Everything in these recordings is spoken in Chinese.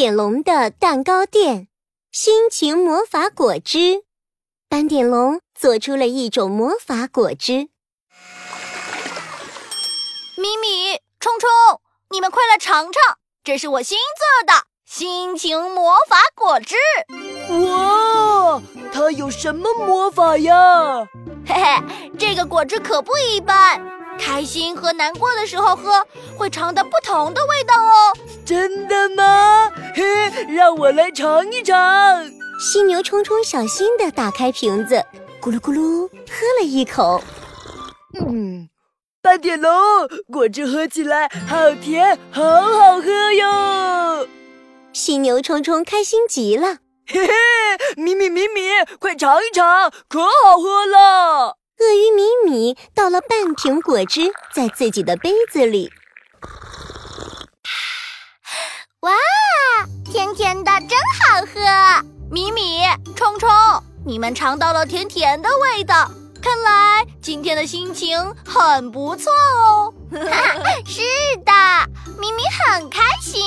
点龙的蛋糕店，心情魔法果汁。斑点龙做出了一种魔法果汁。咪咪、冲冲，你们快来尝尝，这是我新做的心情魔法果汁。哇，它有什么魔法呀？嘿嘿，这个果汁可不一般，开心和难过的时候喝，会尝到不同的味道哦。真的吗？嘿，让我来尝一尝。犀牛冲冲小心的打开瓶子，咕噜咕噜喝了一口。嗯，斑点龙果汁喝起来好甜，好好喝哟。犀牛冲冲开心极了。嘿嘿，米米米米，快尝一尝，可好喝了！鳄鱼米米倒了半瓶果汁在自己的杯子里，哇，甜甜的，真好喝！米米、冲冲，你们尝到了甜甜的味道，看来今天的心情很不错哦。是的，米米很开心，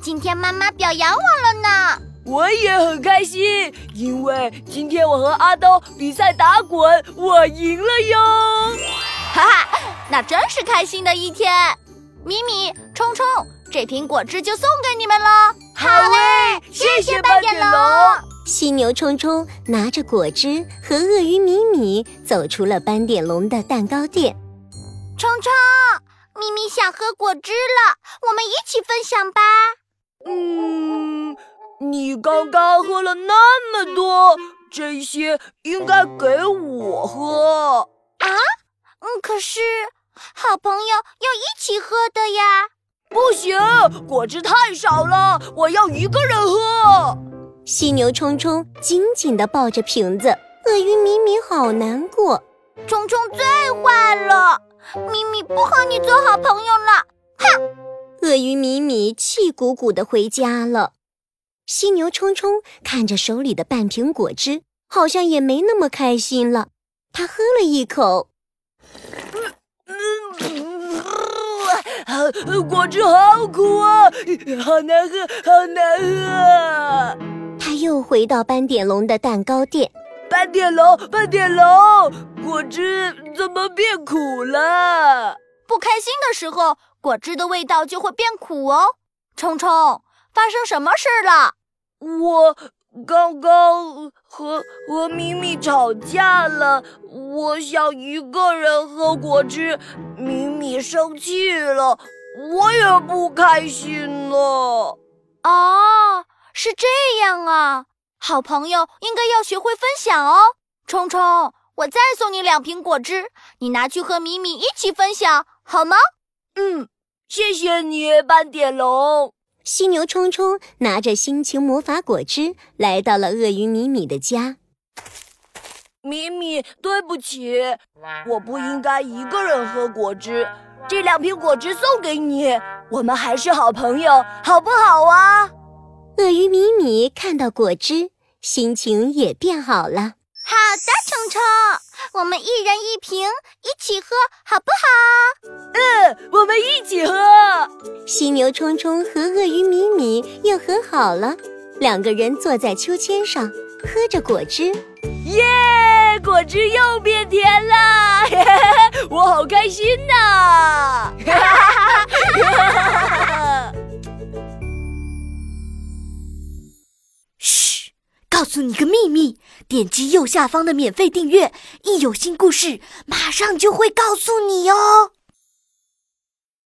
今天妈妈表扬我了呢。我也很开心，因为今天我和阿东比赛打滚，我赢了哟！哈哈，那真是开心的一天。米米、冲冲，这瓶果汁就送给你们了。好嘞，谢谢斑点龙。犀牛冲冲拿着果汁和鳄鱼米米走出了斑点龙的蛋糕店。冲冲，咪咪想喝果汁了，我们一起分享吧。嗯。你刚刚喝了那么多，这些应该给我喝啊！嗯，可是好朋友要一起喝的呀。不行，果汁太少了，我要一个人喝。犀牛冲冲紧紧地抱着瓶子，鳄鱼米米好难过。冲冲最坏了，咪咪不和你做好朋友了。哼！鳄鱼米米气鼓鼓地回家了。犀牛冲冲看着手里的半瓶果汁，好像也没那么开心了。他喝了一口，果汁好苦啊，好难喝，好难喝。他又回到斑点龙的蛋糕店。斑点龙，斑点龙，果汁怎么变苦了？不开心的时候，果汁的味道就会变苦哦。冲冲，发生什么事了？我刚刚和和咪咪吵架了，我想一个人喝果汁，咪咪生气了，我也不开心了。哦，是这样啊，好朋友应该要学会分享哦。冲冲，我再送你两瓶果汁，你拿去和咪咪一起分享好吗？嗯，谢谢你，斑点龙。犀牛冲冲拿着心情魔法果汁来到了鳄鱼米米的家。米米，对不起，我不应该一个人喝果汁。这两瓶果汁送给你，我们还是好朋友，好不好啊？鳄鱼米米看到果汁，心情也变好了。好的，冲冲，我们一人一瓶，一起喝，好不好？嗯，我们一起喝。犀牛冲冲和鳄鱼米米又和好了，两个人坐在秋千上，喝着果汁。耶，果汁又变甜了，我好开心呐！嘘告诉你个秘密，点击右下方的免费订阅，一有新故事，马上就会告诉你哦。